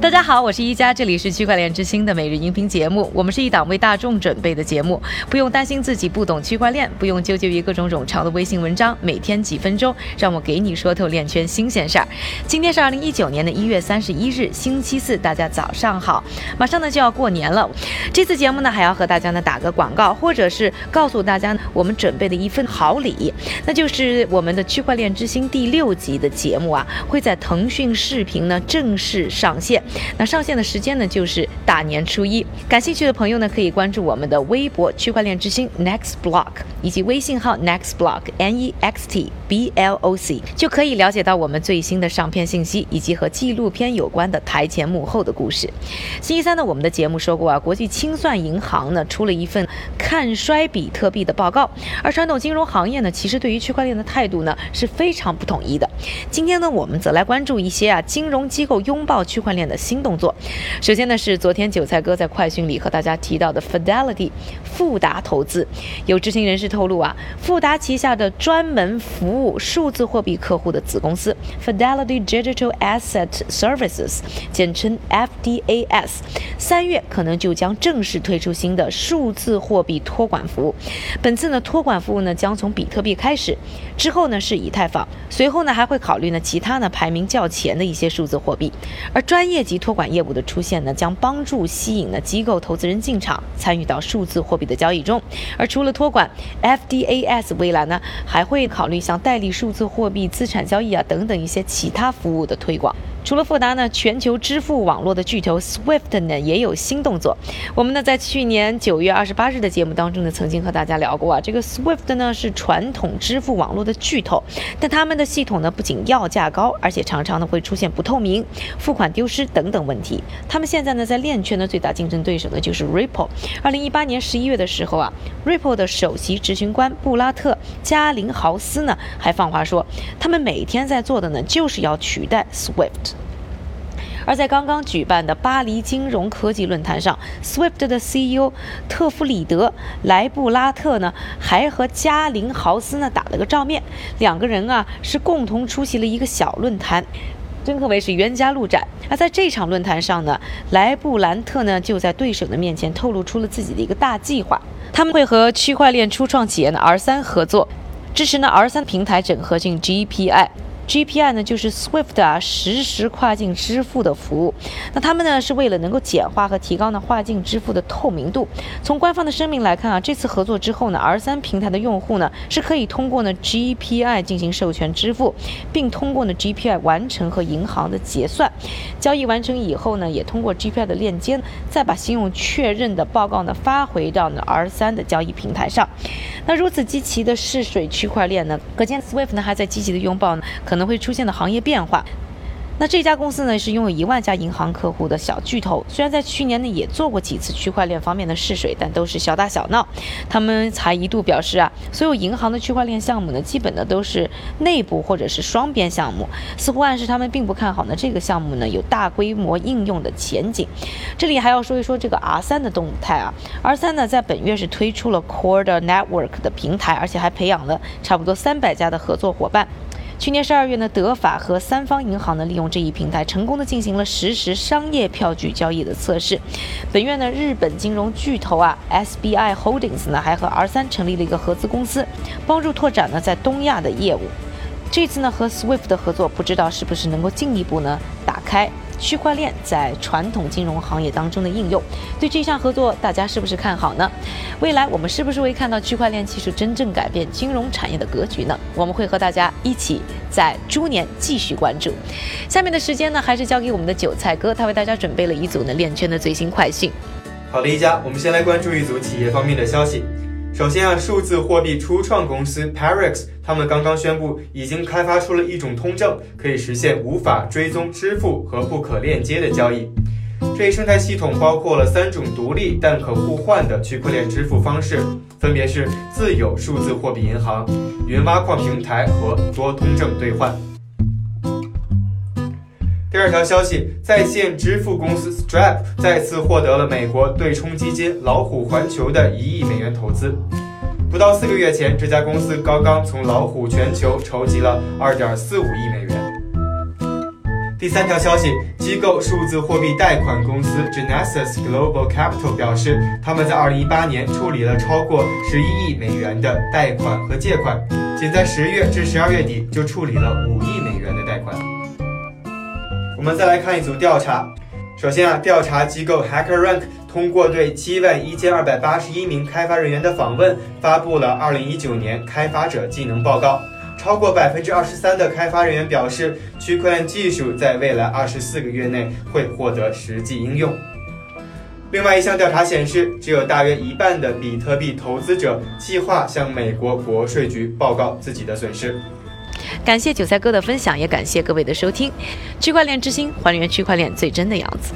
大家好，我是一加，这里是区块链之星的每日音频节目。我们是一档为大众准备的节目，不用担心自己不懂区块链，不用纠结于各种冗长的微信文章。每天几分钟，让我给你说透链圈新鲜事儿。今天是二零一九年的一月三十一日，星期四，大家早上好。马上呢就要过年了，这次节目呢还要和大家呢打个广告，或者是告诉大家呢我们准备的一份好礼，那就是我们的区块链之星第六集的节目啊，会在腾讯视频呢正式上线。那上线的时间呢，就是大年初一。感兴趣的朋友呢，可以关注我们的微博“区块链之星 Next Block” 以及微信号 Next Block N E X T B L O C，就可以了解到我们最新的上片信息以及和纪录片有关的台前幕后的故事。星期三呢，我们的节目说过啊，国际清算银行呢出了一份看衰比特币的报告，而传统金融行业呢，其实对于区块链的态度呢是非常不统一的。今天呢，我们则来关注一些啊金融机构拥抱区块链的。新动作，首先呢是昨天韭菜哥在快讯里和大家提到的 Fidelity 富达投资，有知情人士透露啊，富达旗下的专门服务数字货币客户的子公司 Fidelity Digital Asset Services，简称 FDAS，三月可能就将正式推出新的数字货币托管服务。本次呢托管服务呢将从比特币开始，之后呢是以太坊，随后呢还会考虑呢其他呢排名较前的一些数字货币，而专业。及托管业务的出现呢，将帮助吸引呢机构投资人进场，参与到数字货币的交易中。而除了托管，FDAS 未来呢还会考虑像代理数字货币资产交易啊等等一些其他服务的推广。除了富达呢，全球支付网络的巨头 Swift 呢也有新动作。我们呢在去年九月二十八日的节目当中呢，曾经和大家聊过啊，这个 Swift 呢是传统支付网络的巨头，但他们的系统呢不仅要价高，而且常常呢会出现不透明、付款丢失等等问题。他们现在呢在链圈的最大竞争对手呢就是 Ripple。二零一八年十一月的时候啊，Ripple 的首席执行官布拉特加林豪斯呢还放话说，他们每天在做的呢就是要取代 Swift。而在刚刚举办的巴黎金融科技论坛上，Swift 的 CEO 特弗里德莱布拉特呢，还和加林豪斯呢打了个照面，两个人啊是共同出席了一个小论坛，真可谓是冤家路窄。那在这场论坛上呢，莱布兰特呢就在对手的面前透露出了自己的一个大计划，他们会和区块链初创企业呢 R 三合作，支持呢 R 三平台整合进 GPI。GPI 呢，就是 Swift 啊，实时跨境支付的服务。那他们呢，是为了能够简化和提高呢跨境支付的透明度。从官方的声明来看啊，这次合作之后呢，R 三平台的用户呢，是可以通过呢 GPI 进行授权支付，并通过呢 GPI 完成和银行的结算。交易完成以后呢，也通过 GPI 的链接，再把信用确认的报告呢发回到呢 R 三的交易平台上。那如此积极的试水区块链呢，可见 Swift 呢还在积极的拥抱呢可。可能会出现的行业变化。那这家公司呢，是拥有一万家银行客户的小巨头。虽然在去年呢也做过几次区块链方面的试水，但都是小打小闹。他们才一度表示啊，所有银行的区块链项目呢，基本的都是内部或者是双边项目，似乎暗示他们并不看好呢这个项目呢有大规模应用的前景。这里还要说一说这个 R 三的动态啊，R 三呢在本月是推出了 Core Network 的平台，而且还培养了差不多三百家的合作伙伴。去年十二月呢，德法和三方银行呢，利用这一平台成功的进行了实时商业票据交易的测试。本月呢，日本金融巨头啊，SBI Holdings 呢，还和 R 三成立了一个合资公司，帮助拓展呢在东亚的业务。这次呢，和 Swift 的合作，不知道是不是能够进一步呢打开。区块链在传统金融行业当中的应用，对这项合作大家是不是看好呢？未来我们是不是会看到区块链技术真正改变金融产业的格局呢？我们会和大家一起在猪年继续关注。下面的时间呢，还是交给我们的韭菜哥，他为大家准备了一组呢链圈的最新快讯。好的，一家，我们先来关注一组企业方面的消息。首先啊，数字货币初创公司 Parex，他们刚刚宣布已经开发出了一种通证，可以实现无法追踪支付和不可链接的交易。这一生态系统包括了三种独立但可互换的区块链支付方式，分别是自有数字货币银行、云挖矿平台和多通证兑换。第二条消息，在线支付公司 Stripe 再次获得了美国对冲基金老虎环球的一亿美元投资。不到四个月前，这家公司刚刚从老虎全球筹集了二点四五亿美元。第三条消息，机构数字货币贷款公司 Genesis Global Capital 表示，他们在2018年处理了超过11亿美元的贷款和借款，仅在10月至12月底就处理了5亿美元的贷款。我们再来看一组调查，首先啊，调查机构 HackerRank 通过对7万1281名开发人员的访问，发布了2019年开发者技能报告。超过百分之二十三的开发人员表示，区块链技术在未来二十四个月内会获得实际应用。另外一项调查显示，只有大约一半的比特币投资者计划向美国国税局报告自己的损失。感谢韭菜哥的分享，也感谢各位的收听。区块链之星，还原区块链最真的样子。